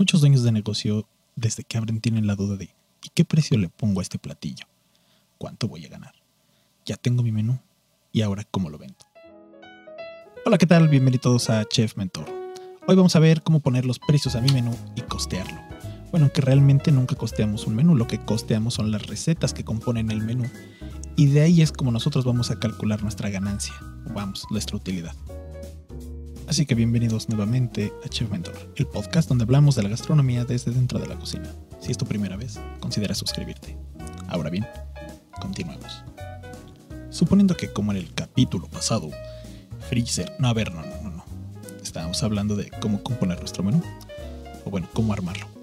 Muchos dueños de negocio desde que abren tienen la duda de ¿y qué precio le pongo a este platillo? ¿Cuánto voy a ganar? Ya tengo mi menú y ahora cómo lo vendo. Hola, ¿qué tal? Bienvenidos a Chef Mentor. Hoy vamos a ver cómo poner los precios a mi menú y costearlo. Bueno, que realmente nunca costeamos un menú, lo que costeamos son las recetas que componen el menú y de ahí es como nosotros vamos a calcular nuestra ganancia, vamos, nuestra utilidad. Así que bienvenidos nuevamente a Chef Mentor, el podcast donde hablamos de la gastronomía desde dentro de la cocina. Si es tu primera vez, considera suscribirte. Ahora bien, continuemos. Suponiendo que como en el capítulo pasado, Freezer, no, a ver, no, no, no. Estábamos hablando de cómo componer nuestro menú, o bueno, cómo armarlo.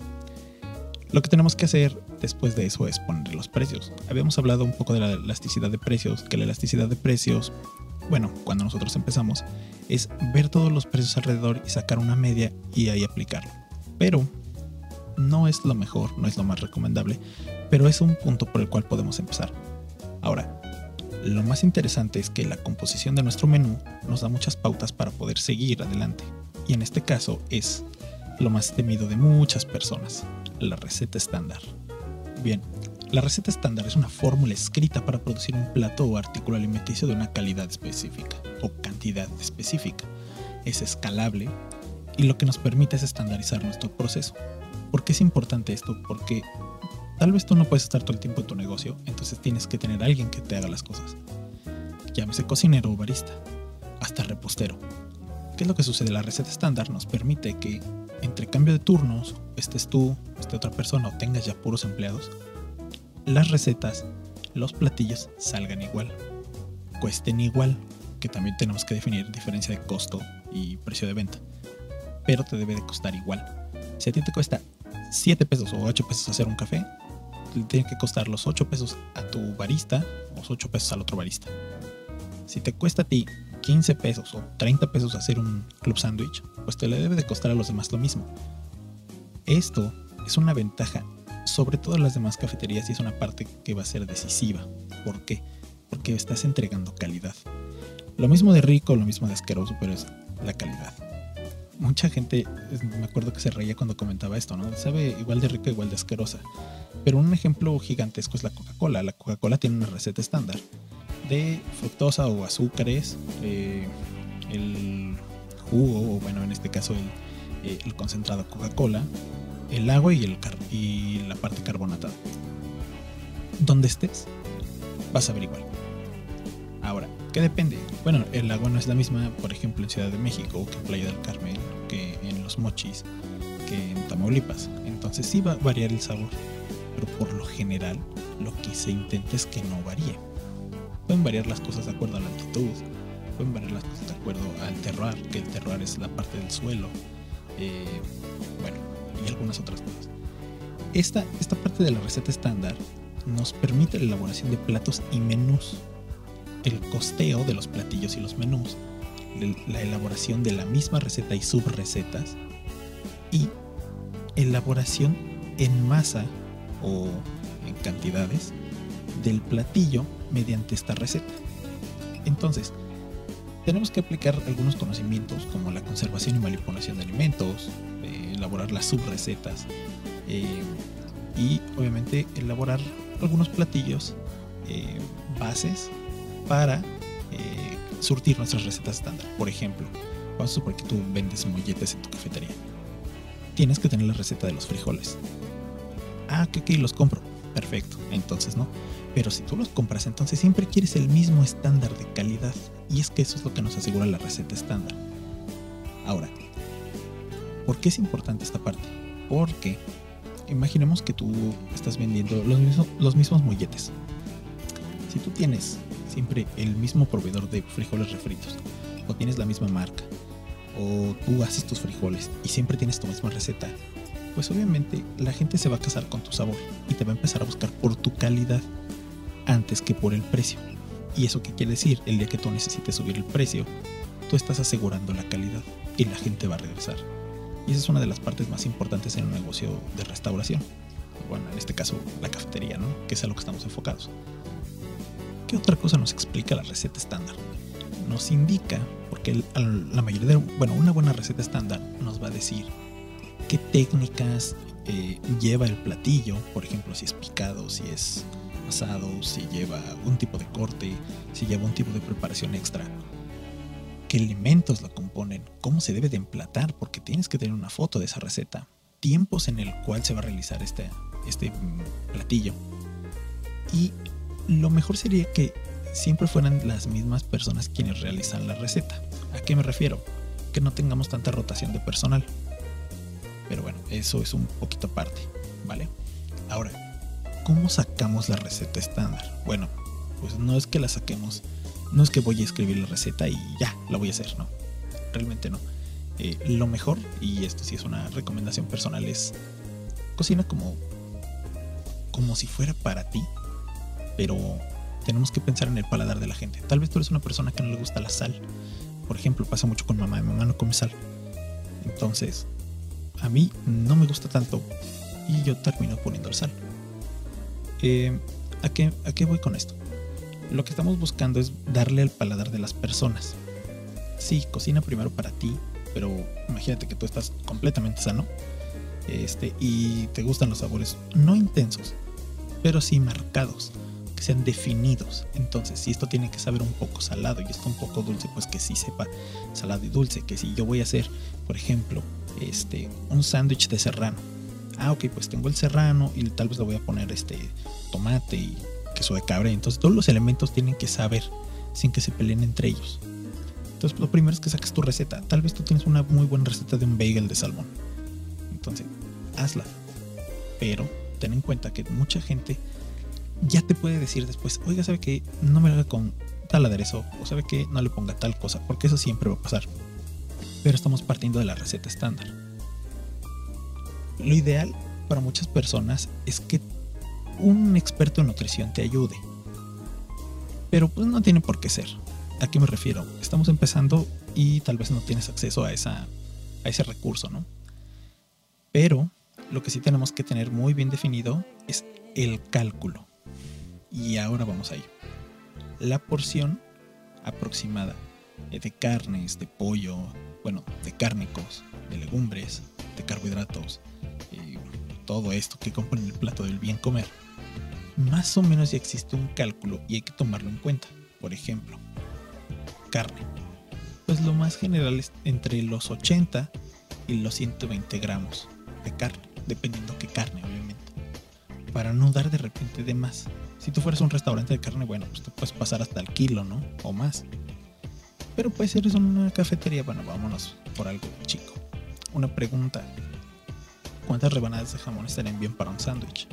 Lo que tenemos que hacer después de eso es poner los precios. Habíamos hablado un poco de la elasticidad de precios, que la elasticidad de precios, bueno, cuando nosotros empezamos, es ver todos los precios alrededor y sacar una media y ahí aplicarlo. Pero no es lo mejor, no es lo más recomendable, pero es un punto por el cual podemos empezar. Ahora, lo más interesante es que la composición de nuestro menú nos da muchas pautas para poder seguir adelante. Y en este caso es lo más temido de muchas personas, la receta estándar. Bien, la receta estándar es una fórmula escrita para producir un plato o artículo alimenticio de una calidad específica o cantidad específica. Es escalable y lo que nos permite es estandarizar nuestro proceso. ¿Por qué es importante esto? Porque tal vez tú no puedes estar todo el tiempo en tu negocio, entonces tienes que tener alguien que te haga las cosas. Llámese cocinero o barista, hasta repostero. ¿Qué es lo que sucede? La receta estándar nos permite que entre cambio de turnos, estés tú, esté otra persona o tengas ya puros empleados, las recetas, los platillos salgan igual, cuesten igual, que también tenemos que definir diferencia de costo y precio de venta, pero te debe de costar igual. Si a ti te cuesta 7 pesos o 8 pesos hacer un café, le tiene que costar los 8 pesos a tu barista o los 8 pesos al otro barista. Si te cuesta a ti 15 pesos o 30 pesos hacer un club sandwich, pues te le debe de costar a los demás lo mismo. Esto es una ventaja sobre todas las demás cafeterías y es una parte que va a ser decisiva. ¿Por qué? Porque estás entregando calidad. Lo mismo de rico, lo mismo de asqueroso, pero es la calidad. Mucha gente, me acuerdo que se reía cuando comentaba esto, ¿no? Sabe igual de rico, igual de asquerosa. Pero un ejemplo gigantesco es la Coca-Cola. La Coca-Cola tiene una receta estándar de fructosa o azúcares, eh, el jugo, o bueno, en este caso el, eh, concentrado Coca-Cola, el agua y, el y la parte carbonatada. Donde estés, vas a ver igual. Ahora, ¿qué depende? Bueno, el agua no es la misma, por ejemplo, en Ciudad de México, que en Playa del Carmen, que en Los Mochis, que en Tamaulipas. Entonces sí va a variar el sabor, pero por lo general lo que se intenta es que no varíe. Pueden variar las cosas de acuerdo a la altitud, pueden variar las cosas de acuerdo al terroir, que el terroir es la parte del suelo. Eh, bueno, y algunas otras cosas. Esta, esta parte de la receta estándar nos permite la elaboración de platos y menús, el costeo de los platillos y los menús, la elaboración de la misma receta y subrecetas y elaboración en masa o en cantidades del platillo mediante esta receta. Entonces, tenemos que aplicar algunos conocimientos como la conservación y manipulación de alimentos, elaborar las subrecetas eh, y obviamente elaborar algunos platillos eh, bases para eh, surtir nuestras recetas estándar. Por ejemplo, vamos a suponer que tú vendes molletes en tu cafetería. Tienes que tener la receta de los frijoles. Ah, que okay, los compro. Perfecto, entonces no. Pero si tú los compras, entonces siempre quieres el mismo estándar de calidad. Y es que eso es lo que nos asegura la receta estándar. Ahora, ¿Por qué es importante esta parte? Porque imaginemos que tú estás vendiendo los mismos, los mismos molletes. Si tú tienes siempre el mismo proveedor de frijoles refritos, o tienes la misma marca, o tú haces tus frijoles y siempre tienes tu misma receta, pues obviamente la gente se va a casar con tu sabor y te va a empezar a buscar por tu calidad antes que por el precio. ¿Y eso qué quiere decir? El día que tú necesites subir el precio, tú estás asegurando la calidad y la gente va a regresar. Y esa es una de las partes más importantes en un negocio de restauración. Bueno, en este caso la cafetería, ¿no? Que es a lo que estamos enfocados. ¿Qué otra cosa nos explica la receta estándar? Nos indica, porque la mayoría de, bueno, una buena receta estándar nos va a decir qué técnicas eh, lleva el platillo, por ejemplo, si es picado, si es si lleva un tipo de corte, si lleva un tipo de preparación extra, qué elementos la componen, cómo se debe de emplatar, porque tienes que tener una foto de esa receta, tiempos en el cual se va a realizar este, este platillo. Y lo mejor sería que siempre fueran las mismas personas quienes realizan la receta. ¿A qué me refiero? Que no tengamos tanta rotación de personal. Pero bueno, eso es un poquito aparte, ¿vale? Ahora, ¿cómo sacamos la receta estándar? Bueno, pues no es que la saquemos, no es que voy a escribir la receta y ya, la voy a hacer, no. Realmente no. Eh, lo mejor, y esto sí es una recomendación personal, es cocina como, como si fuera para ti, pero tenemos que pensar en el paladar de la gente. Tal vez tú eres una persona que no le gusta la sal. Por ejemplo, pasa mucho con mamá, mi mamá no come sal. Entonces, a mí no me gusta tanto y yo termino poniendo el sal. Eh, ¿a, qué, ¿A qué voy con esto? Lo que estamos buscando es darle al paladar de las personas. Sí, cocina primero para ti, pero imagínate que tú estás completamente sano este, y te gustan los sabores no intensos, pero sí marcados, que sean definidos. Entonces, si esto tiene que saber un poco salado y esto un poco dulce, pues que sí sepa salado y dulce. Que si yo voy a hacer, por ejemplo, este, un sándwich de serrano. Ah, ok, pues tengo el serrano y tal vez le voy a poner este tomate y queso de cabra. Entonces todos los elementos tienen que saber sin que se peleen entre ellos. Entonces lo primero es que saques tu receta. Tal vez tú tienes una muy buena receta de un bagel de salmón. Entonces, hazla. Pero ten en cuenta que mucha gente ya te puede decir después, oiga, ¿sabe que no me haga con tal aderezo? O sabe que no le ponga tal cosa, porque eso siempre va a pasar pero estamos partiendo de la receta estándar. Lo ideal para muchas personas es que un experto en nutrición te ayude. Pero pues no tiene por qué ser. ¿A qué me refiero? Estamos empezando y tal vez no tienes acceso a, esa, a ese recurso, ¿no? Pero lo que sí tenemos que tener muy bien definido es el cálculo. Y ahora vamos a ello. La porción aproximada de carnes, de pollo, bueno, de cárnicos, de legumbres, de carbohidratos, y todo esto que compone el plato del bien comer, más o menos ya existe un cálculo y hay que tomarlo en cuenta. Por ejemplo, carne. Pues lo más general es entre los 80 y los 120 gramos de carne, dependiendo qué carne, obviamente. Para no dar de repente de más. Si tú fueras un restaurante de carne, bueno, pues te puedes pasar hasta el kilo, ¿no? O más. Pero pues eres una cafetería, bueno, vámonos por algo chico. Una pregunta. ¿Cuántas rebanadas de jamón estarían bien para un sándwich?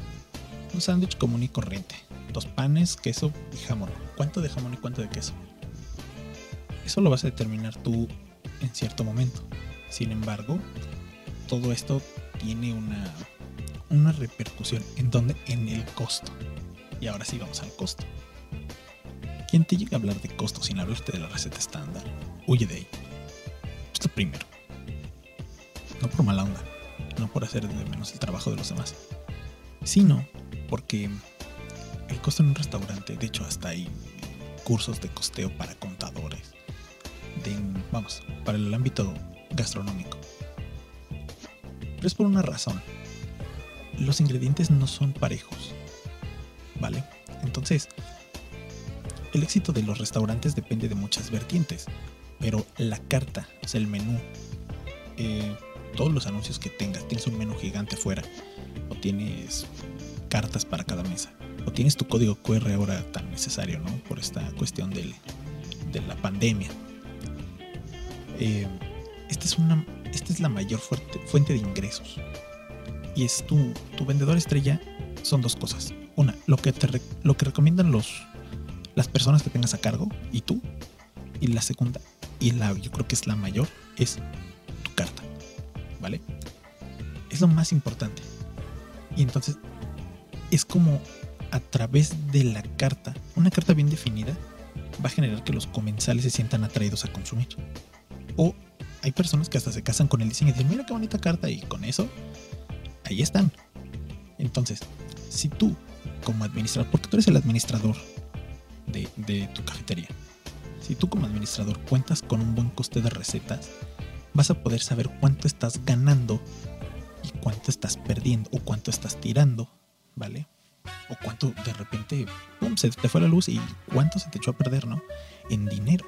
Un sándwich común y corriente. Dos panes, queso y jamón. ¿Cuánto de jamón y cuánto de queso? Eso lo vas a determinar tú en cierto momento. Sin embargo, todo esto tiene una, una repercusión. ¿En dónde? En el costo. Y ahora sí vamos al costo. Quien te llega a hablar de costos sin hablarte de la receta estándar, huye de ahí. Esto primero. No por mala onda, no por hacer de menos el trabajo de los demás, sino porque el costo en un restaurante, de hecho hasta hay cursos de costeo para contadores, de, vamos, para el ámbito gastronómico. Pero es por una razón. Los ingredientes no son parejos. ¿Vale? Entonces, el éxito de los restaurantes depende de muchas vertientes, pero la carta, o sea, el menú, eh, todos los anuncios que tengas, tienes un menú gigante afuera, o tienes cartas para cada mesa, o tienes tu código QR ahora tan necesario, ¿no? Por esta cuestión de la pandemia. Eh, esta, es una, esta es la mayor fuente de ingresos. Y es tu, tu vendedor estrella, son dos cosas. Una, lo que, te, lo que recomiendan los las personas que tengas a cargo y tú. Y la segunda, y la yo creo que es la mayor, es. Es lo más importante. Y entonces es como a través de la carta, una carta bien definida, va a generar que los comensales se sientan atraídos a consumir. O hay personas que hasta se casan con el diseño y dicen, mira qué bonita carta, y con eso, ahí están. Entonces, si tú, como administrador, porque tú eres el administrador de, tu cafetería. Si tú como administrador cuentas con un buen coste de recetas, vas a poder saber cuánto estás ganando estás perdiendo o cuánto estás tirando, ¿vale? O cuánto de repente pum, se te fue la luz y cuánto se te echó a perder, ¿no? En dinero.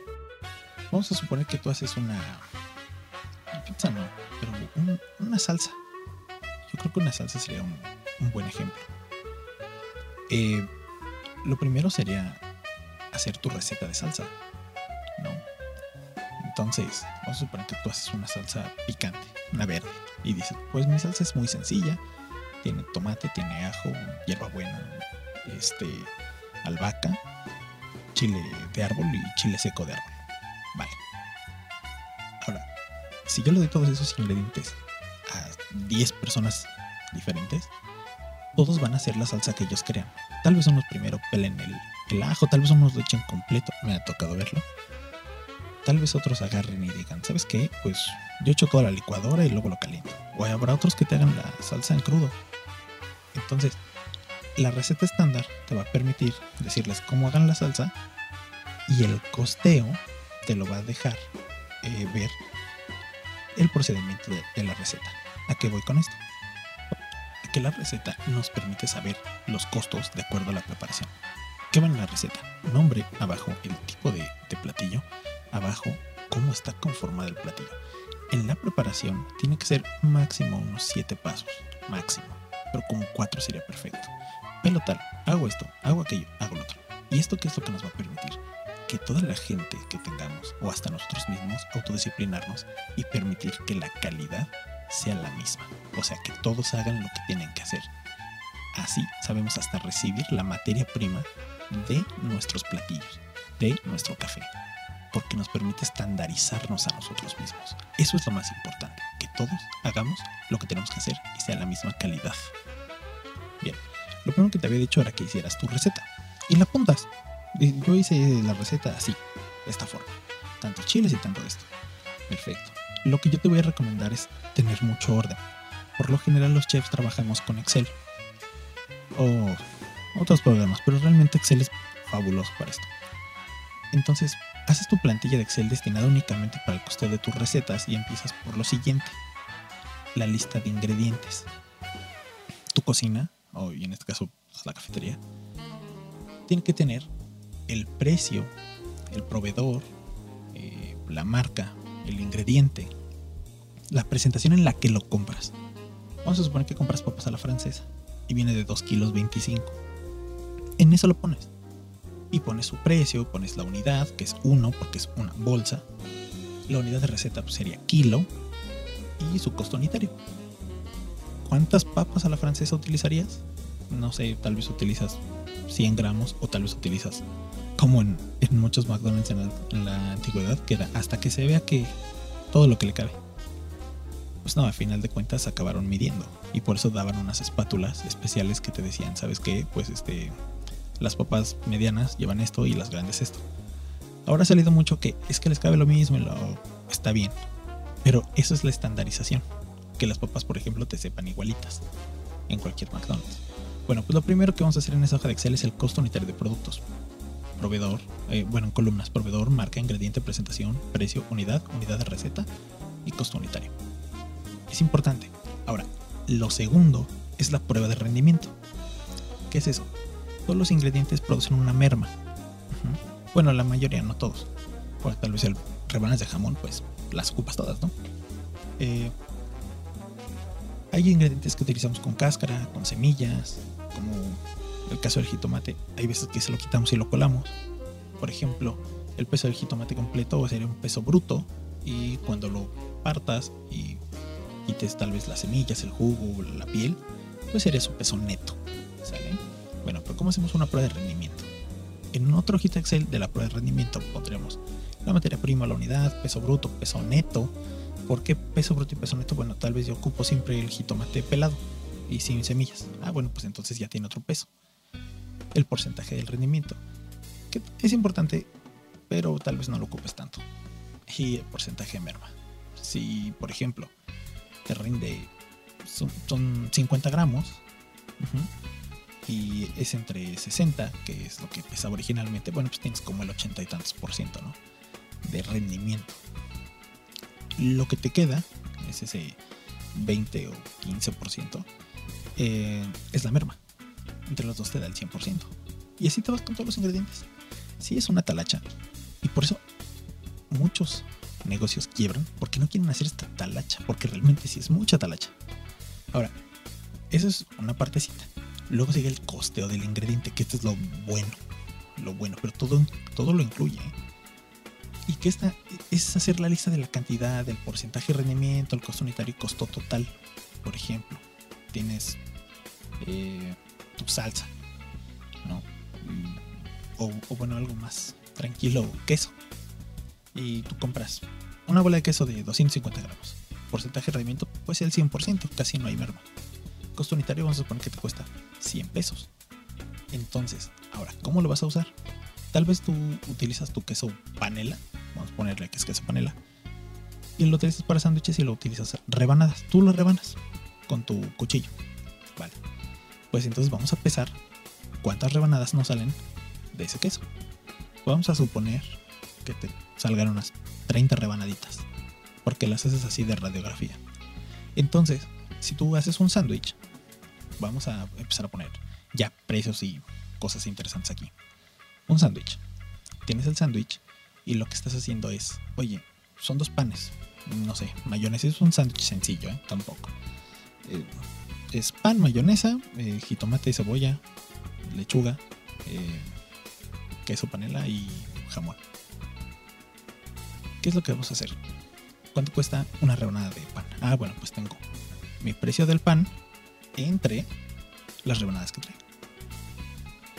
Vamos a suponer que tú haces una pizza, no, pero una salsa. Yo creo que una salsa sería un, buen ejemplo. Eh, lo primero sería hacer tu receta de salsa, ¿no? Entonces, vamos a suponer que tú haces una salsa picante, una verde, y dices, pues mi salsa es muy sencilla, tiene tomate, tiene ajo, hierbabuena, este, albahaca, chile de árbol y chile seco de árbol. Vale. Ahora, si yo le doy todos esos ingredientes a 10 personas diferentes, todos van a hacer la salsa que ellos crean. Tal vez unos primero pelen el, el ajo, tal vez unos lo echen completo, me ha tocado verlo. Tal vez otros agarren y digan, ¿sabes qué? Pues yo echo todo a la licuadora y luego lo caliento. O habrá otros que te hagan la salsa en crudo. Entonces, la receta estándar te va a permitir decirles cómo hagan la salsa y el costeo te lo va a dejar eh, ver el procedimiento de, la receta. ¿A qué voy con esto? que la receta nos permite saber los costos de acuerdo a la preparación. ¿Qué va en la receta? Nombre, abajo el tipo de platillo, abajo cómo está conformado el platillo. En la preparación tiene que ser máximo unos 7 pasos, máximo, pero como 4 sería perfecto. Pero tal, hago esto, hago aquello, hago lo otro. ¿Y esto qué es lo que nos va a permitir? Que toda la gente que tengamos, o hasta nosotros mismos, autodisciplinarnos y permitir que la calidad sea la misma. O sea, que todos hagan lo que tienen que hacer. Así sabemos hasta recibir la materia prima de nuestros platillos, de nuestro café, porque nos permite estandarizarnos a nosotros mismos. Eso es lo más importante, que todos hagamos lo que tenemos que hacer y sea la misma calidad. Bien, lo primero que te había dicho era que hicieras tu receta y la apuntas. Yo hice la receta así, de esta forma, tantos chiles y tanto de esto. Perfecto lo que yo te voy a recomendar es tener mucho orden. Por lo general los chefs trabajamos con Excel o otros programas, pero realmente Excel es fabuloso para esto. Entonces, haces tu plantilla de Excel destinada únicamente para el costeo de tus recetas y empiezas por lo siguiente. La lista de ingredientes. Tu cocina, o en este caso pues, la cafetería, tiene que tener el precio, el proveedor, eh, la marca, el ingrediente, la presentación en la que lo compras. Vamos a suponer que compras papas a la francesa y viene de 2 kilos 25. En eso lo pones. Y pones su precio, pones la unidad, que es 1 porque es una bolsa. La unidad de receta pues, sería kilo y su costo unitario. ¿Cuántas papas a la francesa utilizarías? No sé, tal vez utilizas 100 gramos o tal vez utilizas como en, muchos McDonald's en la, en la, antigüedad, que era hasta que se vea que todo lo que le cabe. Pues no, al final de cuentas acabaron midiendo y por eso daban unas espátulas especiales que te decían, ¿sabes qué? Pues este, las papas medianas llevan esto y las grandes esto. Ahora ha salido mucho que es que les cabe lo mismo y lo está bien, pero eso es la estandarización, que las papas, por ejemplo, te sepan igualitas en cualquier McDonald's. Bueno, pues lo primero que vamos a hacer en esa hoja de Excel es el costo unitario de productos proveedor, eh, bueno, en columnas, proveedor, marca, ingrediente, presentación, precio, unidad, unidad de receta y costo unitario. Es importante. Ahora, lo segundo es la prueba de rendimiento. ¿Qué es eso? Todos los ingredientes producen una merma. Bueno, la mayoría, no todos. Pues tal vez el rebanas de jamón, pues las ocupas todas, ¿no? Eh, hay ingredientes que utilizamos con cáscara, con semillas, como el caso del jitomate, hay veces que se lo quitamos y lo colamos. Por ejemplo, el peso del jitomate completo sería un peso bruto y cuando lo partas y quites tal vez las semillas, el jugo, la piel, pues sería su peso neto. ¿Sale? Bueno, pero ¿cómo hacemos una prueba de rendimiento? En otro hojita Excel de la prueba de rendimiento pondremos la materia prima, la unidad, peso bruto, peso neto. ¿Por qué peso bruto y peso neto? Bueno, tal vez yo ocupo siempre el jitomate pelado y sin semillas. Ah, bueno, pues entonces ya tiene otro peso el porcentaje del rendimiento, que es importante, pero tal vez no lo ocupes tanto. Y el porcentaje de merma. Si, por ejemplo, te rinde, son, 50 gramos, y es entre 60, que es lo que pesaba originalmente, bueno, pues tienes como el 80 y tantos por ciento, ¿no? De rendimiento. Lo que te queda es ese 20 o 15%, eh, es la merma. Entre los dos te da el 100%. Y así te vas con todos los ingredientes. Sí, es una talacha. Y por eso muchos negocios quiebran porque no quieren hacer esta talacha, porque realmente sí es mucha talacha. Ahora, eso es una partecita. Luego sigue el costeo del ingrediente, que esto es lo bueno. Lo bueno, pero todo, todo lo incluye. ¿eh? Y que esta es hacer la lista de la cantidad, del porcentaje de rendimiento, el costo unitario y costo total. Por ejemplo, tienes eh, tu salsa, ¿no? O, o, bueno, algo más tranquilo, queso. Y tú compras una bola de queso de 250 gramos. Porcentaje de rendimiento, pues el 100%, casi no hay merma. Costo unitario, vamos a suponer que te cuesta 100 pesos. Entonces, ahora, ¿cómo lo vas a usar? Tal vez tú utilizas tu queso panela, vamos a ponerle que es queso panela, y lo utilizas para sándwiches y lo utilizas rebanadas. Tú lo rebanas con tu cuchillo. Vale. Pues entonces vamos a pesar cuántas rebanadas nos salen de ese queso. Vamos a suponer que te salgan unas 30 rebanaditas, porque las haces así de radiografía. Entonces, si tú haces un sándwich, vamos a empezar a poner ya precios y cosas interesantes aquí. Un sándwich. Tienes el sándwich y lo que estás haciendo es, oye, son dos panes. No sé, mayonesa es un sándwich sencillo, ¿eh? Tampoco. Eh, es pan, mayonesa, eh, jitomate y cebolla, lechuga, queso panela y jamón. ¿Qué es lo que vamos a hacer? ¿Cuánto cuesta una rebanada de pan? Ah, bueno, pues tengo mi precio del pan entre las rebanadas que trae.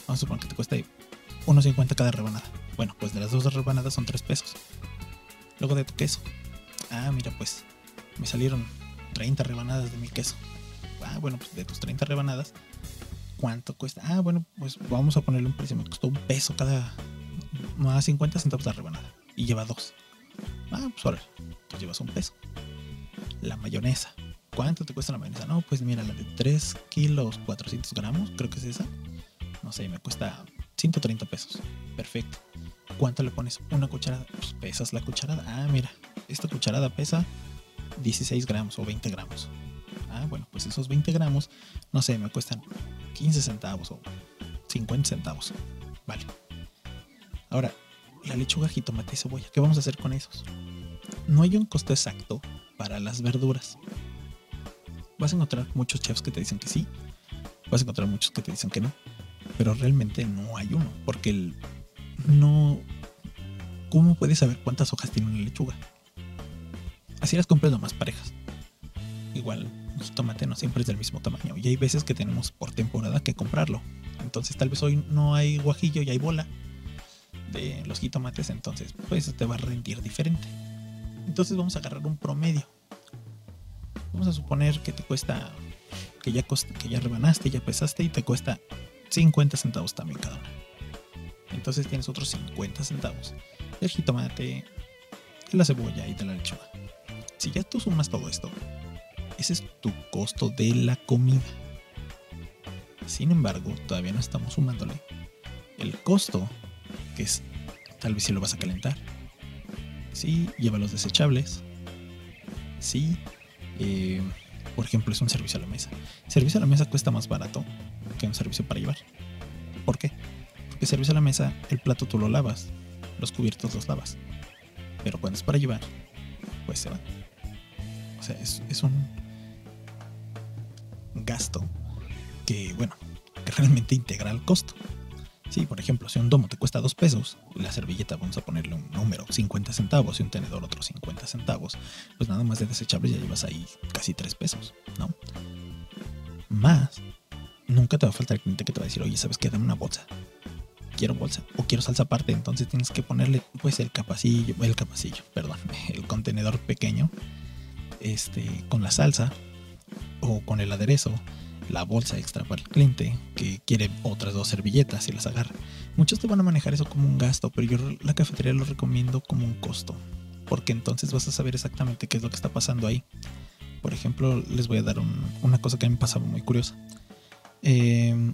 Vamos a suponer que te cuesta 1.50 cada rebanada. Bueno, pues de las dos rebanadas son 3 pesos. Luego de tu queso. Ah, mira, pues me salieron 30 rebanadas de mi queso. Ah, bueno, pues de tus 30 rebanadas, ¿cuánto cuesta? Ah, bueno, pues vamos a ponerle un precio. Me costó un peso cada. Más 50 centavos la rebanada. Y lleva dos. Ah, pues ahora, pues llevas un peso. La mayonesa. ¿Cuánto te cuesta la mayonesa? No, pues mira, la de 3 kilos 400 gramos, creo que es esa. No sé, me cuesta 130 pesos. Perfecto. ¿Cuánto le pones? Una cucharada. Pues pesas la cucharada. Ah, mira, esta cucharada pesa 16 gramos o 20 gramos. Ah, bueno, pues esos 20 gramos, no sé, me cuestan 15 centavos o 50 centavos. Vale. Ahora, la lechuga, jitomate y cebolla, ¿qué vamos a hacer con esos? No hay un costo exacto para las verduras. Vas a encontrar muchos chefs que te dicen que sí, vas a encontrar muchos que te dicen que no, pero realmente no hay uno, porque el no ¿Cómo puedes saber cuántas hojas tiene una lechuga? Así las compras más parejas. Igual, un jitomate no siempre es del mismo tamaño. Y hay veces que tenemos por temporada que comprarlo. Entonces tal vez hoy no hay guajillo y hay bola de los jitomates. Entonces pues te va a rendir diferente. Entonces vamos a agarrar un promedio. Vamos a suponer que te cuesta, que ya, que ya rebanaste, ya pesaste y te cuesta 50 centavos también cada una. Entonces tienes otros 50 centavos el jitomate, la cebolla y de la lechuga. Si ya tú sumas todo esto, ese es tu costo de la comida. Sin embargo, todavía no estamos sumándole el costo, que es tal vez si lo vas a calentar. Si lleva los desechables. Si, eh, por ejemplo, es un servicio a la mesa. servicio a la mesa cuesta más barato que un servicio para llevar. ¿Por qué? Porque servicio a la mesa, el plato tú lo lavas, los cubiertos los lavas. Pero cuando es para llevar, pues se van. O sea, es, es un gasto que, bueno, que realmente integra el costo. Sí, por ejemplo, si un domo te cuesta 2 pesos, la servilleta vamos a ponerle un número, 50 centavos, y un tenedor otros 50 centavos, pues nada más de desechables ya llevas ahí casi 3 pesos, ¿no? Más, nunca te va a faltar el cliente que te va a decir, oye, ¿sabes qué? Dame una bolsa quiero bolsa o quiero salsa aparte, entonces tienes que ponerle pues el capacillo, el capacillo, perdón, el contenedor pequeño, este, con la salsa o con el aderezo, la bolsa extra para el cliente que quiere otras dos servilletas y las agarra. Muchos te van a manejar eso como un gasto, pero yo la cafetería lo recomiendo como un costo, porque entonces vas a saber exactamente qué es lo que está pasando ahí. Por ejemplo, les voy a dar una cosa que me pasaba muy curiosa. Eh,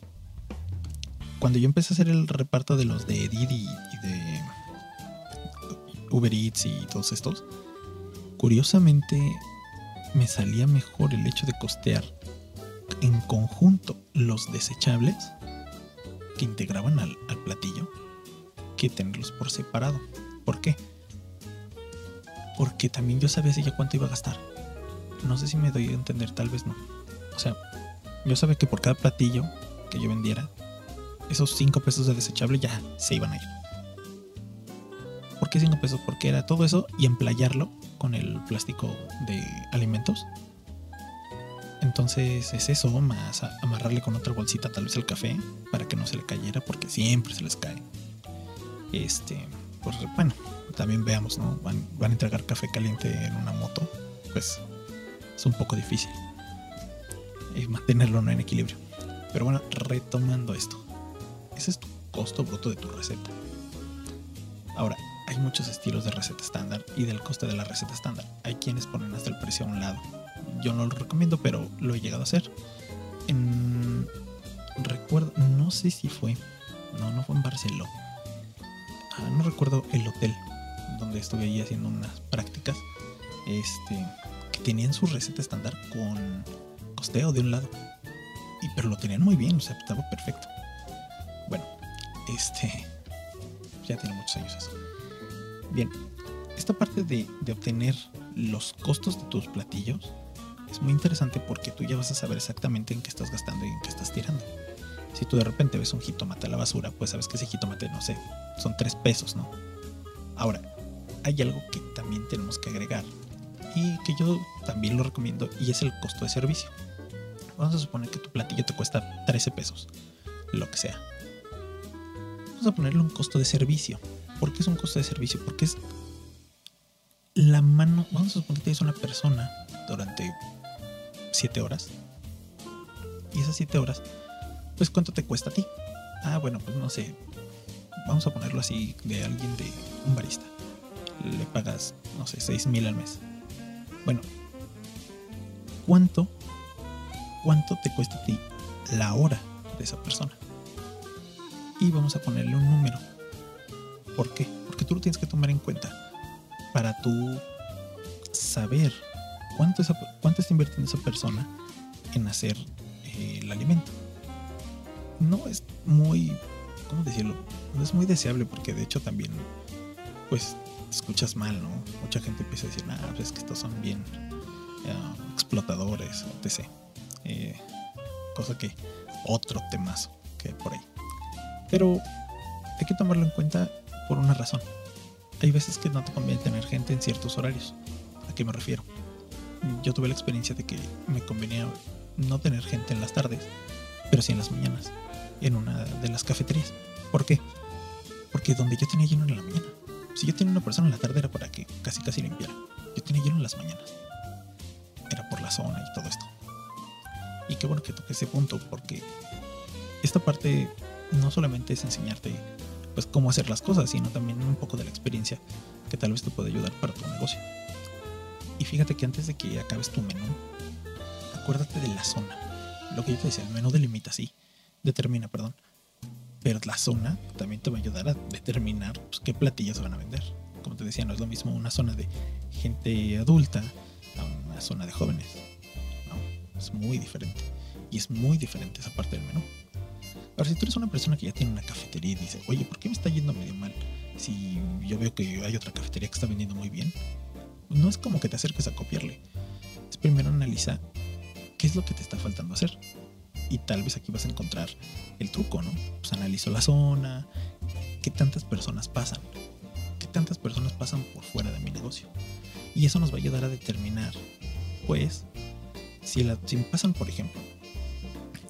cuando yo empecé a hacer el reparto de los de Didi y de Uber Eats y todos estos, curiosamente me salía mejor el hecho de costear en conjunto los desechables que integraban al, platillo que tenerlos por separado. ¿Por qué? Porque también yo sabía si ya cuánto iba a gastar. No sé si me doy a entender, tal vez no. O sea, yo sabía que por cada platillo que yo vendiera, esos 5 pesos de desechable ya se iban a ir. ¿Por qué 5 pesos? Porque era todo eso y emplayarlo con el plástico de alimentos. Entonces es eso, más amarrarle con otra bolsita tal vez el café para que no se le cayera porque siempre se les cae. Este, pues bueno, también veamos, ¿no? Van, van a entregar café caliente en una moto, pues es un poco difícil y mantenerlo en equilibrio. Pero bueno, retomando esto, ese es tu costo bruto de tu receta. Ahora, hay muchos estilos de receta estándar y del coste de la receta estándar. Hay quienes ponen hasta el precio a un lado. Yo no lo recomiendo, pero lo he llegado a hacer. En... Recuerdo, no sé si fue, no, no fue en Barcelona. Ah, no recuerdo el hotel donde estuve ahí haciendo unas prácticas. Este, que tenían su receta estándar con costeo de un lado. Y, pero lo tenían muy bien, o sea, estaba perfecto. Bueno, este. Ya tiene muchos años. Bien, esta parte de, de obtener los costos de tus platillos es muy interesante porque tú ya vas a saber exactamente en qué estás gastando y en qué estás tirando. Si tú de repente ves un jitomate a la basura, pues sabes que ese jitomate, no sé, son tres pesos, ¿no? Ahora, hay algo que también tenemos que agregar y que yo también lo recomiendo y es el costo de servicio. Vamos a suponer que tu platillo te cuesta 13 pesos, lo que sea. Vamos a ponerle un costo de servicio. ¿Por qué es un costo de servicio? Porque es la mano. Vamos a suponer que es una persona durante 7 horas. Y esas 7 horas, pues ¿cuánto te cuesta a ti? Ah, bueno, pues no sé. Vamos a ponerlo así de alguien de un barista. Le pagas, no sé, 6 mil al mes. Bueno, ¿cuánto cuánto te cuesta a ti la hora de esa persona. Y vamos a ponerle un número. ¿Por qué? Porque tú lo tienes que tomar en cuenta para tú saber cuánto, cuánto está invirtiendo esa persona en hacer eh, el alimento. No es muy, ¿cómo decirlo? No es muy deseable porque de hecho también, pues, escuchas mal, ¿no? Mucha gente empieza a decir, ah, pues es que estos son bien uh, explotadores, etc. Eh, cosa que otro temazo que por ahí. Pero hay que tomarlo en cuenta por una razón. Hay veces que no te conviene tener gente en ciertos horarios. ¿A qué me refiero? Yo tuve la experiencia de que me convenía no tener gente en las tardes, pero sí en las mañanas, en una de las cafeterías. ¿Por qué? Porque donde yo tenía lleno en la mañana. Si yo tenía una persona en la tarde era para que casi casi limpiara. Yo tenía lleno en las mañanas. Era por la zona y todo esto. Y qué bueno que toque ese punto, porque esta parte no solamente es enseñarte pues cómo hacer las cosas, sino también un poco de la experiencia que tal vez te puede ayudar para tu negocio. Y fíjate que antes de que acabes tu menú, acuérdate de la zona. Lo que yo te decía, el menú delimita, sí, determina, perdón. Pero la zona también te va a ayudar a determinar pues, qué platillos van a vender. Como te decía, no es lo mismo una zona de gente adulta a una zona de jóvenes es muy diferente. Y es muy diferente esa parte del menú. Ahora, si tú eres una persona que ya tiene una cafetería y dice, oye, ¿por qué me está yendo medio mal? Si yo veo que hay otra cafetería que está vendiendo muy bien, no es como que te acerques a copiarle. Es primero analiza qué es lo que te está faltando hacer. Y tal vez aquí vas a encontrar el truco, ¿no? Pues analizo la zona, qué tantas personas pasan, qué tantas personas pasan por fuera de mi negocio. Y eso nos va a ayudar a determinar, pues, si, la, pasan, por ejemplo,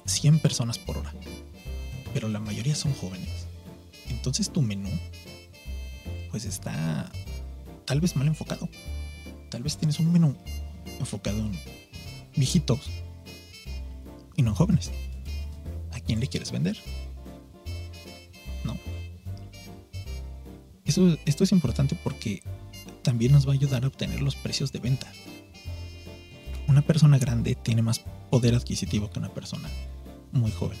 100 personas por hora, pero la mayoría son jóvenes, entonces tu menú, pues está tal vez mal enfocado. Tal vez tienes un menú enfocado en viejitos y no en jóvenes. ¿A quién le quieres vender? No. Eso, esto es importante porque también nos va a ayudar a obtener los precios de venta una persona grande tiene más poder adquisitivo que una persona muy joven.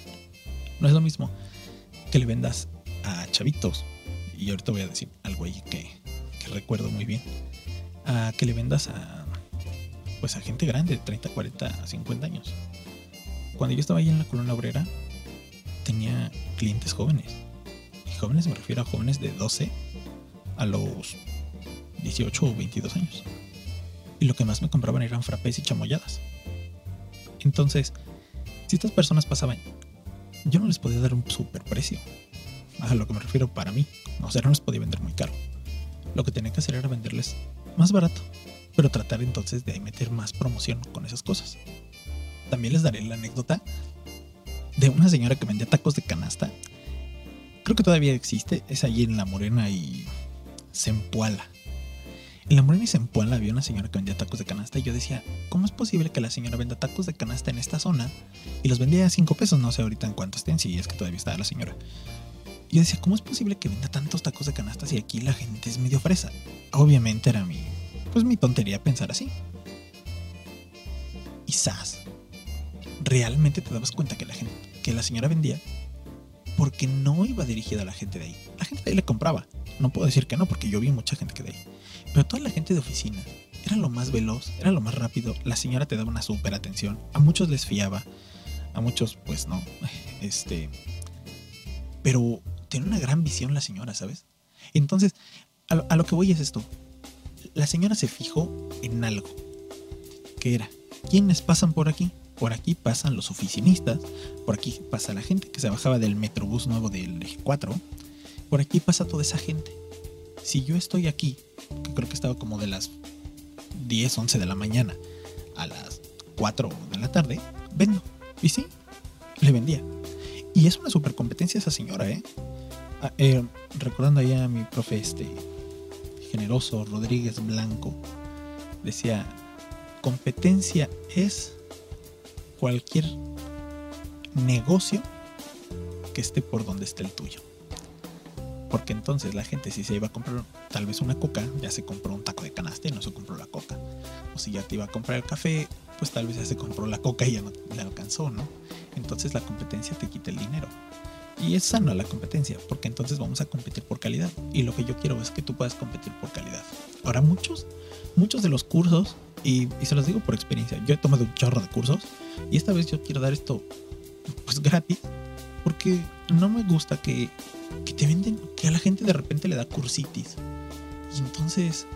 No es lo mismo que le vendas a chavitos, y ahorita voy a decir algo ahí que, recuerdo muy bien, a que le vendas a, pues a gente grande, 30, 40, 50 años. Cuando yo estaba ahí en la colonia obrera, tenía clientes jóvenes. Y jóvenes me refiero a jóvenes de 12 a los 18 o 22 años. Y lo que más me compraban eran frappés y chamoyadas. Entonces, si estas personas pasaban, yo no les podía dar un super precio. A lo que me refiero para mí. O sea, no les podía vender muy caro. Lo que tenía que hacer era venderles más barato. Pero tratar entonces de meter más promoción con esas cosas. También les daré la anécdota de una señora que vendía tacos de canasta. Creo que todavía existe. Es allí en La Morena y Zempoala. En La Morena y Zempoala había una señora que vendía tacos de canasta y yo decía, ¿cómo es posible que la señora venda tacos de canasta en esta zona y los vendía a 5 pesos? No sé ahorita en cuánto estén, si es que todavía está la señora. Yo decía, ¿cómo es posible que venda tantos tacos de canasta si aquí la gente es medio fresa? Obviamente era mi, pues mi tontería pensar así. Y ¡zas! realmente te dabas cuenta que la gente, que la señora vendía porque no iba dirigida a la gente de ahí. La gente de ahí le compraba. No puedo decir que no, porque yo vi mucha gente que de ahí. Pero toda la gente de oficina era lo más veloz, era lo más rápido. La señora te daba una súper atención. A muchos les fiaba, a muchos, pues no. Este. Pero tiene una gran visión la señora, ¿sabes? Entonces, a lo, que voy es esto. La señora se fijó en algo. ¿Qué era? ¿Quiénes pasan por aquí? Por aquí pasan los oficinistas, por aquí pasa la gente que se bajaba del metrobús nuevo del eje 4, por aquí pasa toda esa gente. Si yo estoy aquí, que creo que estaba como de las 10, 11 de la mañana a las 4 de la tarde, vendo. Y sí, le vendía. Y es una super competencia esa señora, ¿eh? Ah, eh recordando ahí a mi profe este generoso Rodríguez Blanco, decía, competencia es cualquier negocio que esté por donde esté el tuyo. Porque entonces la gente si se iba a comprar tal vez una coca, ya se compró un taco de canasta y no se compró la coca. O si ya te iba a comprar el café, pues tal vez ya se compró la coca y ya no le alcanzó, ¿no? Entonces la competencia te quita el dinero. Y es sana la competencia, porque entonces vamos a competir por calidad. Y lo que yo quiero es que tú puedas competir por calidad. Ahora muchos, muchos de los cursos, y, y se los digo por experiencia, yo he tomado un chorro de cursos y esta vez yo quiero dar esto pues gratis, porque no me gusta que, que te venden, que a la gente de repente le da cursitis. Y entonces,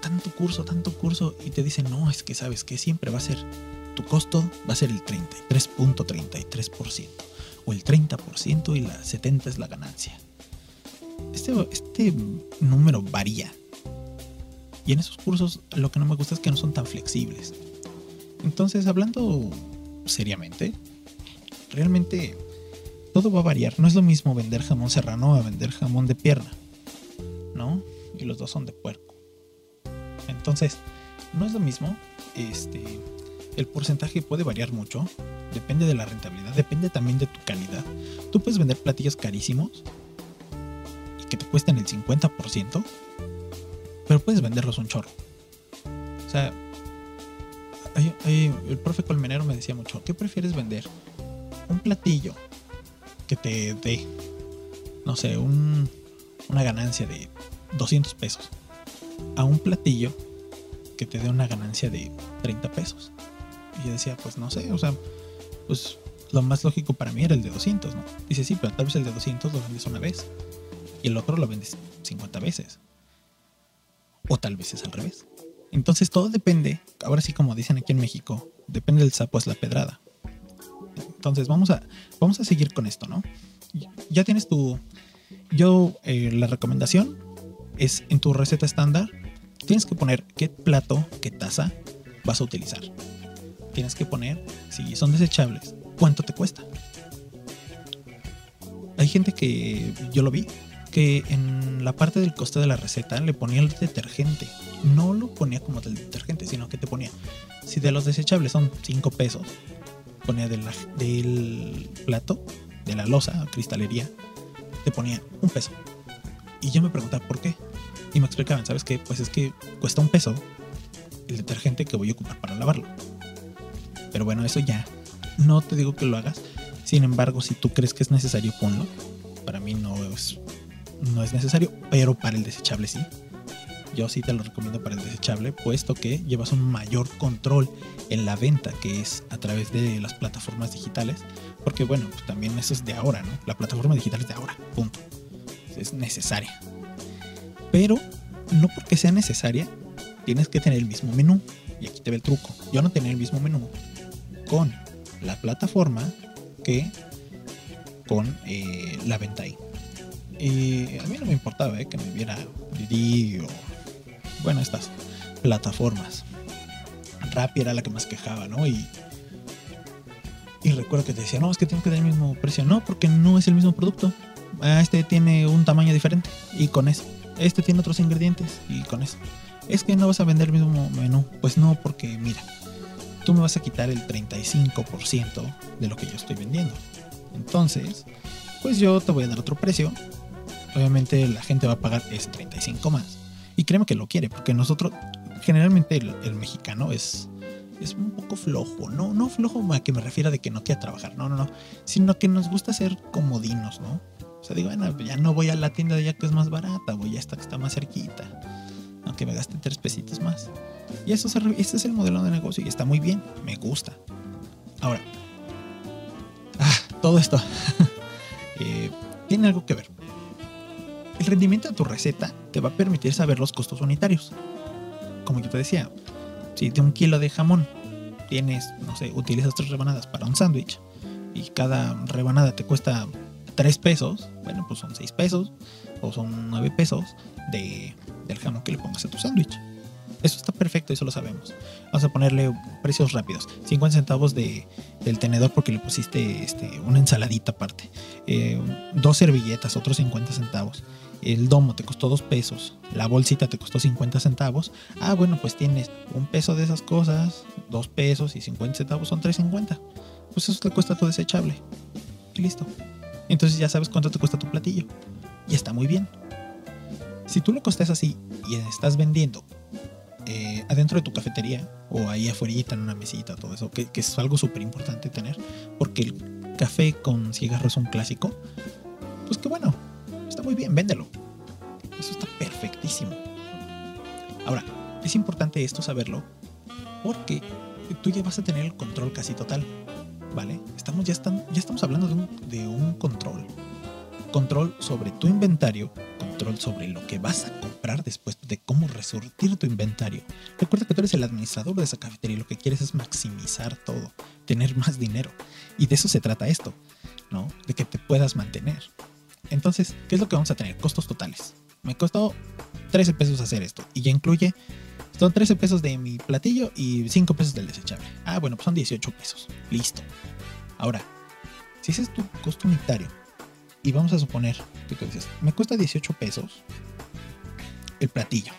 tanto curso, tanto curso, y te dicen, no, es que sabes que siempre va a ser, tu costo va a ser el 33.33%, o el 30% y la 70% es la ganancia. Este, este número varía. Y en esos cursos lo que no me gusta es que no son tan flexibles. Entonces, hablando seriamente, realmente todo va a variar. No es lo mismo vender jamón serrano a vender jamón de pierna, ¿no? Y los dos son de puerco. Entonces, no es lo mismo. Este, el porcentaje puede variar mucho. Depende de la rentabilidad, depende también de tu calidad. Tú puedes vender platillos carísimos y que te cuesten el 50%, pero puedes venderlos un chorro. O sea, el profe Colmenero me decía mucho, ¿qué prefieres vender? Un platillo que te dé, no sé, un- una ganancia de 200 pesos a un platillo que te dé una ganancia de 30 pesos. Y yo decía, pues no sé, o sea, pues lo más lógico para mí era el de 200, ¿no? Dice, sí, pero tal vez el de 200 lo vendes una vez y el otro lo vendes 50 veces. O tal vez es al revés. Entonces todo depende, ahora sí como dicen aquí en México, depende del sapo es la pedrada. Entonces vamos a, vamos a seguir con esto, ¿no? Ya tienes tu... Yo, eh, la recomendación es en tu receta estándar, tienes que poner qué plato, qué taza vas a utilizar. Tienes que poner, si son desechables, cuánto te cuesta. Hay gente que yo lo vi, que en la parte del coste de la receta le ponía el detergente. No lo ponía como del detergente, sino que te ponía, si de los desechables son 5 pesos, ponía del plato, de la losa, cristalería, te ponía un peso. Y yo me preguntaba por qué. Y me explicaban, ¿sabes qué? Pues es que cuesta un peso el detergente que voy a ocupar para lavarlo. Pero bueno, eso ya. No te digo que lo hagas. Sin embargo, si tú crees que es necesario, ponlo. Para mí no es, no es necesario, pero para el desechable sí. yo sí te lo recomiendo para el desechable, puesto que llevas un mayor control en la venta, que es a través de las plataformas digitales. Porque bueno, pues también eso es de ahora, ¿no? La plataforma digital es de ahora, punto. Es necesaria. Pero no porque sea necesaria, tienes que tener el mismo menú. Y aquí te ve el truco. Yo no tenía el mismo menú con la plataforma que con eh, la venta ahí. Y a mí no me importaba eh, que me viera o bueno, estas plataformas. Rappi era la que más quejaba, ¿no? Y, y recuerdo que te decía, no, es que tengo que dar el mismo precio. No, porque no es el mismo producto. Ah, este tiene un tamaño diferente y con eso. Este tiene otros ingredientes y con eso. Es que no vas a vender el mismo menú. Pues no, porque mira, tú me vas a quitar el 35% de lo que yo estoy vendiendo. Entonces, pues yo te voy a dar otro precio. Obviamente la gente va a pagar ese 35 más. Y créeme que lo quiere, porque nosotros, generalmente el, mexicano es, es un poco flojo, ¿no? No flojo a que me refiera de que no quiera trabajar, no, no, no. Sino que nos gusta ser comodinos, ¿no? O sea, digo, bueno, ya no voy a la tienda de allá que es más barata, voy a esta que está más cerquita. Aunque me gaste tres pesitos más. Y eso ese es el modelo de negocio y está muy bien, me gusta. Ahora, ah, todo esto eh, tiene algo que ver. El rendimiento de tu receta te va a permitir saber los costos unitarios. Como yo te decía, si de un kilo de jamón tienes, no sé, utilizas tres rebanadas para un sándwich y cada rebanada te cuesta tres pesos, bueno, pues son seis pesos o son nueve pesos de, del jamón que le pongas a tu sándwich. Eso está perfecto, eso lo sabemos. Vamos a ponerle precios rápidos. 50 centavos de, del tenedor porque le pusiste este, una ensaladita aparte. Eh, dos servilletas, otros 50 centavos. El domo te costó dos pesos. La bolsita te costó 50 centavos. Ah, bueno, pues tienes un peso de esas cosas, dos pesos y 50 centavos son 3.50. Pues eso te cuesta tu desechable. Y listo. Entonces ya sabes cuánto te cuesta tu platillo. Y está muy bien. Si tú lo costes así y estás vendiendo eh, adentro de tu cafetería o ahí afuera en una mesita, todo eso, que, es algo súper importante tener, porque el café con cigarro es un clásico, pues que bueno, está muy bien, véndelo. Eso está perfectísimo. Ahora, es importante esto saberlo porque tú ya vas a tener el control casi total, ¿vale? Estamos, ya, están, ya estamos hablando de un, de un control. Control sobre tu inventario, control sobre lo que vas a comprar después de cómo resurtir tu inventario. Recuerda que tú eres el administrador de esa cafetería y lo que quieres es maximizar todo, tener más dinero. Y de eso se trata esto, ¿no? De que te puedas mantener. Entonces, ¿qué es lo que vamos a tener? Costos totales. Me costó 13 pesos hacer esto y ya incluye son 13 pesos de mi platillo y 5 pesos del desechable. Ah, bueno, pues son 18 pesos. Listo. Ahora, si ese es tu costo unitario y vamos a suponer que tú dices, me cuesta 18 pesos el platillo.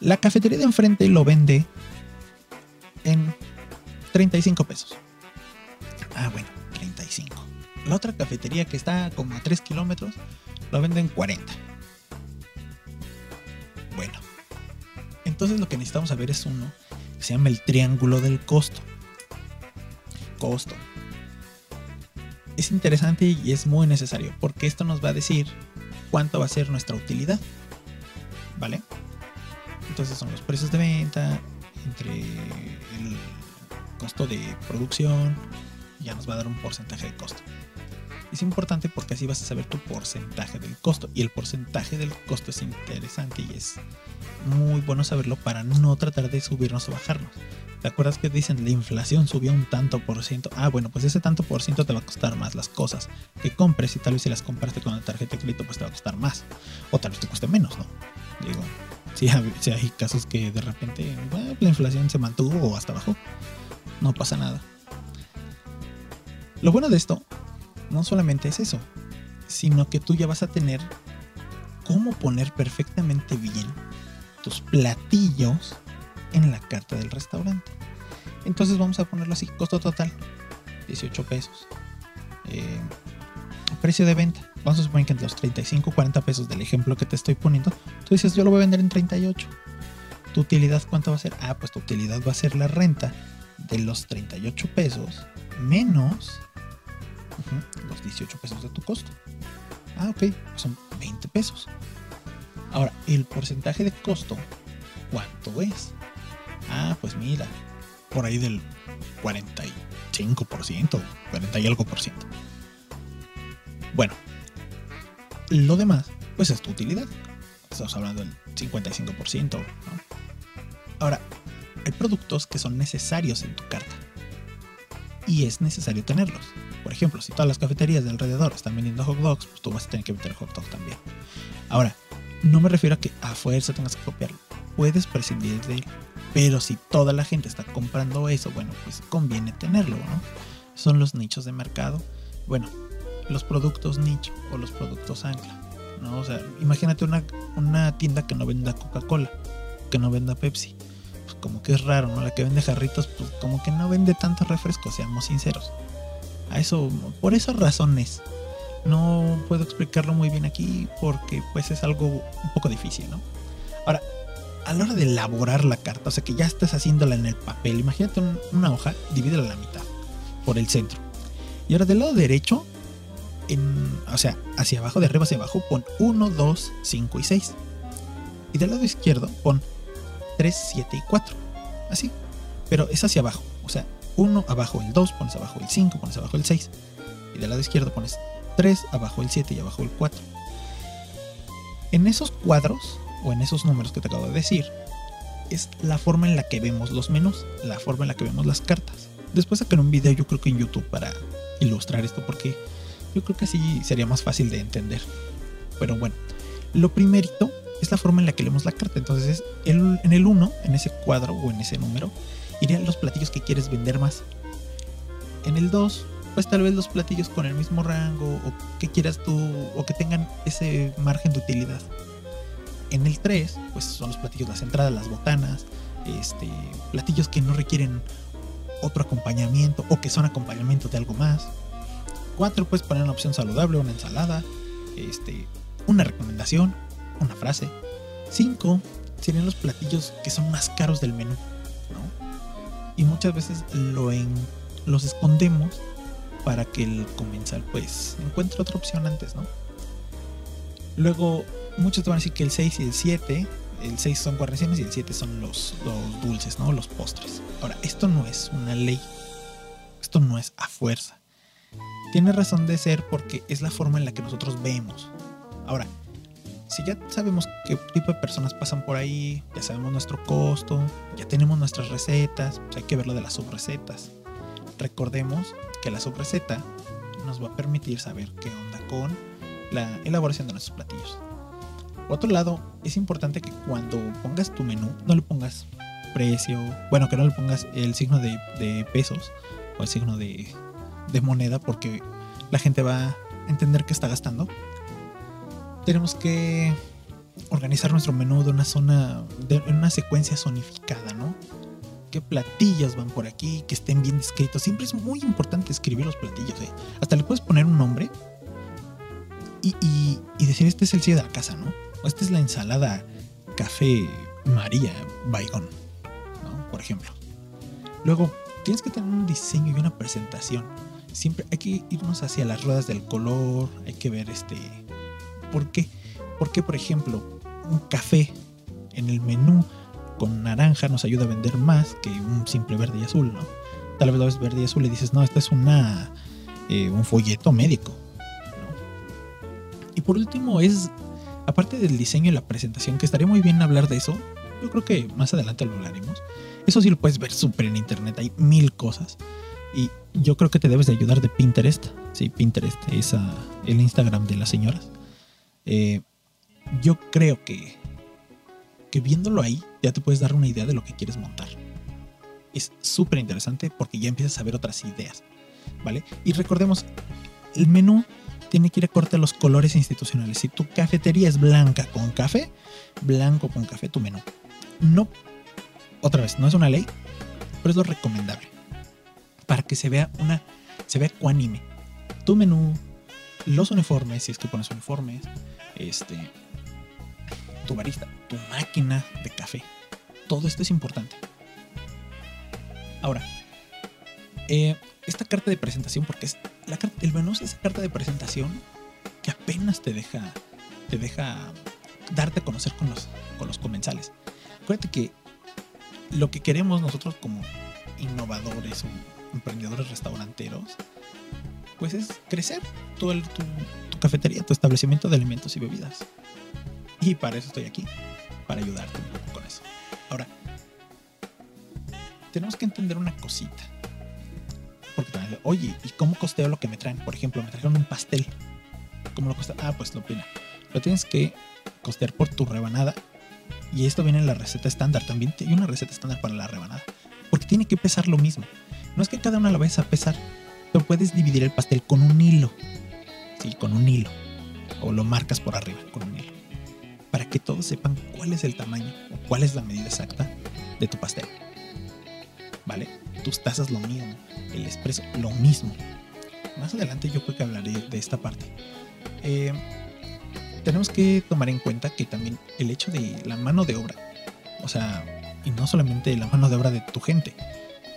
La cafetería de enfrente lo vende en 35 pesos. Ah, bueno, 35. La otra cafetería que está como a 3 kilómetros lo vende en 40. Bueno, entonces lo que necesitamos saber es uno que se llama el triángulo del costo. Costo, es interesante y es muy necesario porque esto nos va a decir cuánto va a ser nuestra utilidad. ¿Vale? Entonces son los precios de venta entre el costo de producción, ya nos va a dar un porcentaje de costo. Es importante porque así vas a saber tu porcentaje del costo y el porcentaje del costo es interesante y es muy bueno saberlo para no tratar de subirnos o bajarnos. ¿Te acuerdas que dicen la inflación subió un tanto por ciento? Ah, bueno, pues ese tanto por ciento te va a costar más las cosas que compres y tal vez si las compraste con la tarjeta de crédito pues te va a costar más. O tal vez te cueste menos, ¿no? Digo, si hay, casos que de repente la inflación se mantuvo o hasta bajó, no pasa nada. Lo bueno de esto no solamente es eso, sino que tú ya vas a tener cómo poner perfectamente bien tus platillos en la carta del restaurante. Entonces vamos a ponerlo así, costo total, 18 pesos. Eh, precio de venta, vamos a suponer que entre los 35 y 40 pesos del ejemplo que te estoy poniendo, tú dices yo lo voy a vender en 38. ¿Tu utilidad cuánto va a ser? Ah, pues tu utilidad va a ser la renta de los 38 pesos menos los 18 pesos de tu costo. Ah, ok, son 20 pesos. Ahora, el porcentaje de costo, ¿cuánto es? Ah, pues mira, por ahí del 45%, 40 y algo por ciento. Bueno, lo demás, pues es tu utilidad. Estamos hablando del 55%. ¿no? Ahora, hay productos que son necesarios en tu carta. Y es necesario tenerlos. Por ejemplo, si todas las cafeterías de alrededor están vendiendo hot dogs, pues tú vas a tener que meter hot dogs también. Ahora, no me refiero a que a fuerza tengas que copiarlo. Puedes prescindir de él. Pero si toda la gente está comprando eso, bueno, pues conviene tenerlo, ¿no? Son los nichos de mercado. Bueno, los productos nicho o los productos ancla. ¿no? O sea, imagínate una, una tienda que no venda Coca-Cola, que no venda Pepsi. Pues como que es raro, ¿no? La que vende jarritos, pues como que no vende tanto refresco, seamos sinceros. A eso, por esas razones, no puedo explicarlo muy bien aquí porque pues es algo un poco difícil, ¿no? Ahora, a la hora de elaborar la carta, o sea que ya estás haciéndola en el papel, imagínate una hoja, divídela a la mitad, por el centro. Y ahora del lado derecho, en, o sea, hacia abajo, de arriba hacia abajo, pon 1, 2, 5 y 6. Y del lado izquierdo pon 3, 7 y 4. Así. Pero es hacia abajo. O sea, 1 abajo el 2, pones abajo el 5, pones abajo el 6. Y del lado izquierdo pones 3, abajo el 7 y abajo el 4. En esos cuadros o en esos números que te acabo de decir, es la forma en la que vemos los menús, la forma en la que vemos las cartas. Después sacaré un video yo creo que en YouTube para ilustrar esto porque yo creo que así sería más fácil de entender. Pero bueno, lo primerito es la forma en la que leemos la carta. Entonces en el 1, en ese cuadro o en ese número, irían los platillos que quieres vender más. En el 2, pues tal vez los platillos con el mismo rango o que quieras tú o que tengan ese margen de utilidad en el 3, pues son los platillos, las entradas, las botanas, este, platillos que no requieren otro acompañamiento o que son acompañamiento de algo más. 4, pues poner una opción saludable, una ensalada, este, una recomendación, una frase. 5 serían los platillos que son más caros del menú, ¿no? Y muchas veces lo en, los escondemos para que el comensal pues encuentre otra opción antes, ¿no? Luego muchos te van a decir que el 6 y el 7, el 6 son guarniciones y el 7 son los, los dulces, ¿no? Los postres. Ahora, esto no es una ley. Esto no es a fuerza. Tiene razón de ser porque es la forma en la que nosotros vemos. Ahora, si ya sabemos qué tipo de personas pasan por ahí, ya sabemos nuestro costo, ya tenemos nuestras recetas, pues hay que ver lo de las subrecetas. Recordemos que la subreceta nos va a permitir saber qué onda con la elaboración de nuestros platillos. Por otro lado, es importante que cuando pongas tu menú, no le pongas precio, bueno, que no le pongas el signo de, pesos o el signo de, moneda, porque la gente va a entender que está gastando. Tenemos que organizar nuestro menú de una zona, de, una secuencia zonificada, ¿no? qué platillos van por aquí, que estén bien descritos. Siempre es muy importante escribir los platillos. ¿eh? Hasta le puedes poner un nombre y, y, decir, este es el sello de la casa, ¿no? Esta es la ensalada café María Baigón, ¿no? Por ejemplo. Luego, tienes que tener un diseño y una presentación. Siempre hay que irnos hacia las ruedas del color, hay que ver este... ¿Por qué? Porque, por ejemplo, un café en el menú con naranja nos ayuda a vender más que un simple verde y azul, ¿no? Tal vez lo ves verde y azul y dices, no, este es una, eh, un folleto médico. Y por último es aparte del diseño y la presentación, que estaría muy bien hablar de eso, yo creo que más adelante lo hablaremos. Eso sí lo puedes ver súper en internet, hay mil cosas. Y yo creo que te debes de ayudar de Pinterest. Sí, Pinterest es el Instagram de las señoras. Eh, yo creo que, que viéndolo ahí ya te puedes dar una idea de lo que quieres montar. Es súper interesante porque ya empiezas a ver otras ideas. ¿Vale? Y recordemos, el menú tiene que ir acorde a los colores institucionales. Si tu cafetería es blanca con café, blanco con café tu menú. No, otra vez, no es una ley, pero es lo recomendable. Para que se vea una, se vea ecuánime. Tu menú, los uniformes, si es que pones uniformes, este, tu barista, tu máquina de café. Todo esto es importante. Ahora, eh, esta carta de presentación, porque es la, el menú es esa carta de presentación que apenas te deja, te deja darte a conocer con los, con los comensales. Acuérdate que lo que queremos nosotros como innovadores o emprendedores restauranteros, pues es crecer tu, cafetería, tu establecimiento de alimentos y bebidas. Y para eso estoy aquí, para ayudarte con eso. Ahora, tenemos que entender una cosita. Porque también, oye, ¿y cómo costeo lo que me traen? Por ejemplo, me trajeron un pastel. ¿Cómo lo costeo? Ah, pues lo opina. Lo tienes que costear por tu rebanada. Y esto viene en la receta estándar. También hay una receta estándar para la rebanada. Porque tiene que pesar lo mismo. No es que cada una la vayas a pesar, pero puedes dividir el pastel con un hilo. Sí, con un hilo. O lo marcas por arriba con un hilo. Para que todos sepan cuál es el tamaño o cuál es la medida exacta de tu pastel. ¿Vale? Tus tazas lo mismo. El expreso lo mismo. Más adelante yo creo que hablaré de esta parte. Eh, tenemos que tomar en cuenta que también el hecho de la mano de obra, o sea, y no solamente la mano de obra de tu gente,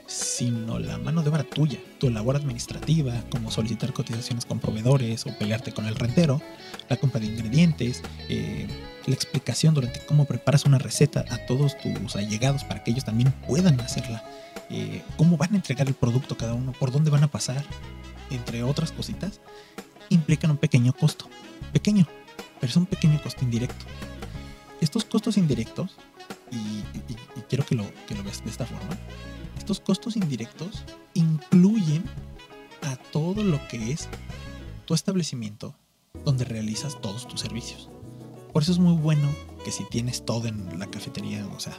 sino la mano de obra tuya, tu labor administrativa, como solicitar cotizaciones con proveedores o pelearte con el rentero, la compra de ingredientes, eh, la explicación durante cómo preparas una receta a todos tus allegados para que ellos también puedan hacerla, eh, cómo van a entregar el producto cada uno, por dónde van a pasar, entre otras cositas, implican un pequeño costo, pequeño, pero es un pequeño costo indirecto. Estos costos indirectos, y, quiero que lo, que lo veas de esta forma, estos costos indirectos incluyen a todo lo que es tu establecimiento donde realizas todos tus servicios. Por eso es muy bueno que si tienes todo en la cafetería, o sea,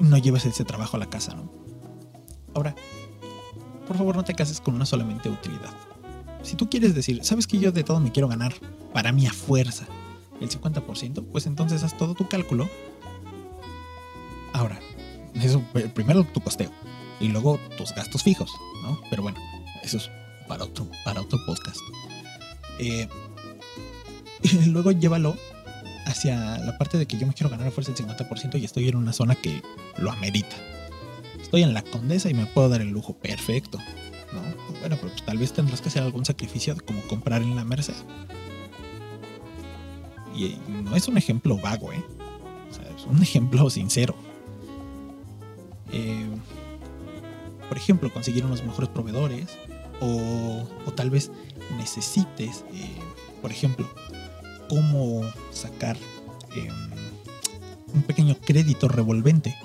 no lleves ese trabajo a la casa, ¿no? Ahora, por favor no te cases con una solamente utilidad. Si tú quieres decir, sabes que yo de todo me quiero ganar, para a fuerza, el 50%, pues entonces haz todo tu cálculo. Ahora, eso primero tu costeo y luego tus gastos fijos, ¿no? Pero bueno, eso es para otro, para otro podcast. Eh, y luego llévalo hacia la parte de que yo me quiero ganar a fuerza el 50% y estoy en una zona que lo amerita. Estoy en la condesa y me puedo dar el lujo perfecto. ¿no? Bueno, pero pues tal vez tendrás que hacer algún sacrificio como comprar en la Merced. Y no es un ejemplo vago, ¿eh? O sea, es un ejemplo sincero. Ejemplo, conseguir unos mejores proveedores o, tal vez necesites, eh, por ejemplo, cómo sacar em, un pequeño crédito revolvente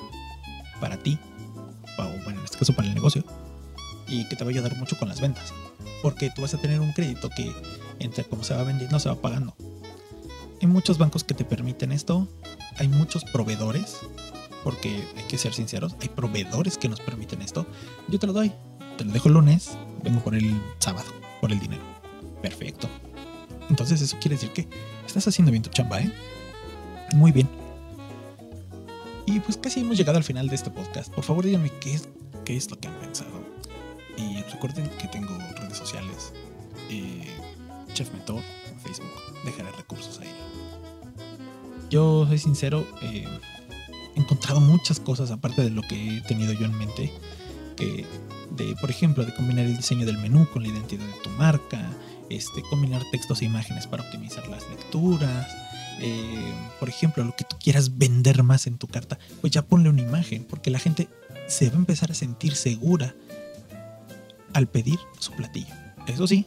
para ti, o bueno, en este caso para el negocio, y que te va a ayudar mucho con las ventas. Porque tú vas a tener un crédito que entre como se va vendiendo se va pagando. Hay muchos bancos que te permiten esto, hay muchos proveedores, porque hay que ser sinceros, hay proveedores que nos permiten esto. Yo te lo doy, te lo dejo el lunes, vengo por el sábado, por el dinero. Perfecto. Entonces eso quiere decir que estás haciendo bien tu chamba, ¿eh? Muy bien. Y pues casi hemos llegado al final de este podcast. Por favor díganme qué es, qué es lo que han pensado. Y recuerden que tengo redes sociales. Eh, Chef Mentor en Facebook. Dejaré recursos ahí. Yo soy sincero. Eh, encontrado muchas cosas aparte de lo que he tenido yo en mente. Que de, por ejemplo, de combinar el diseño del menú con la identidad de tu marca este, combinar textos e imágenes para optimizar las lecturas. Eh, por ejemplo, lo que tú quieras vender más en tu carta, pues ya ponle una imagen, porque la gente se va a empezar a sentir segura al pedir su platillo. Eso sí,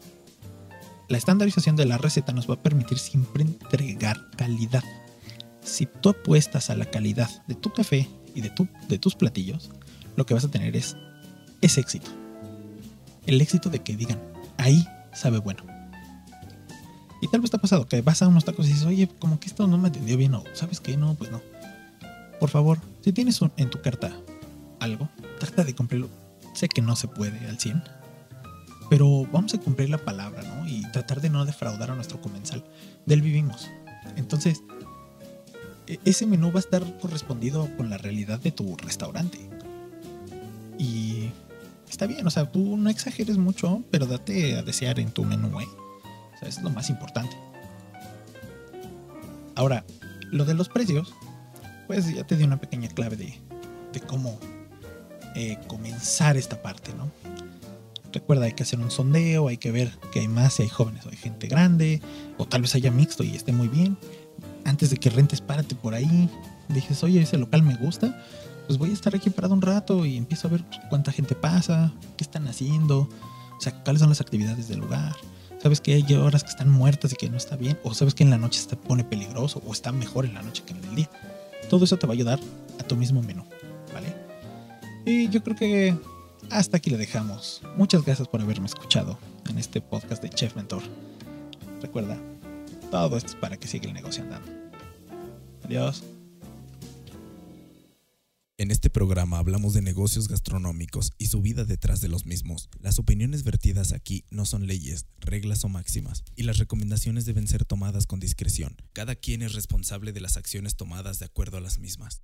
la estandarización de la receta nos va a permitir siempre entregar calidad. Si tú apuestas a la calidad de tu café y de, tu, de tus platillos, lo que vas a tener es ese éxito. El éxito de que digan, ahí sabe bueno. Y tal vez te ha pasado que vas a unos tacos y dices, oye, como que esto no me entendió bien, o sabes que no, pues no. Por favor, si tienes en tu carta algo, trata de cumplirlo. Sé que no se puede al 100, pero vamos a cumplir la palabra, ¿no? Y tratar de no defraudar a nuestro comensal. Del vivimos. Entonces, ese menú va a estar correspondido con la realidad de tu restaurante. Y está bien, o sea, tú no exageres mucho, pero date a desear en tu menú, ¿eh? O sea, es lo más importante. Ahora, lo de los precios, pues ya te di una pequeña clave de, de cómo eh, comenzar esta parte, ¿no? Recuerda, hay que hacer un sondeo, hay que ver que hay más, si hay jóvenes o hay gente grande, o tal vez haya mixto y esté muy bien. Antes de que rentes, párate por ahí. Dices, oye, ese local me gusta, pues voy a estar aquí parado un rato y empiezo a ver cuánta gente pasa, qué están haciendo, o sea, cuáles son las actividades del lugar. Sabes que hay horas que están muertas y que no está bien, o sabes que en la noche se pone peligroso, o está mejor en la noche que en el día. Todo eso te va a ayudar a tu mismo menú, ¿vale? Y yo creo que hasta aquí le dejamos. Muchas gracias por haberme escuchado en este podcast de Chef Mentor. Recuerda, todo esto es para que siga el negocio andando. Adiós. En este programa hablamos de negocios gastronómicos y su vida detrás de los mismos. Las opiniones vertidas aquí no son leyes, reglas o máximas, y las recomendaciones deben ser tomadas con discreción. Cada quien es responsable de las acciones tomadas de acuerdo a las mismas.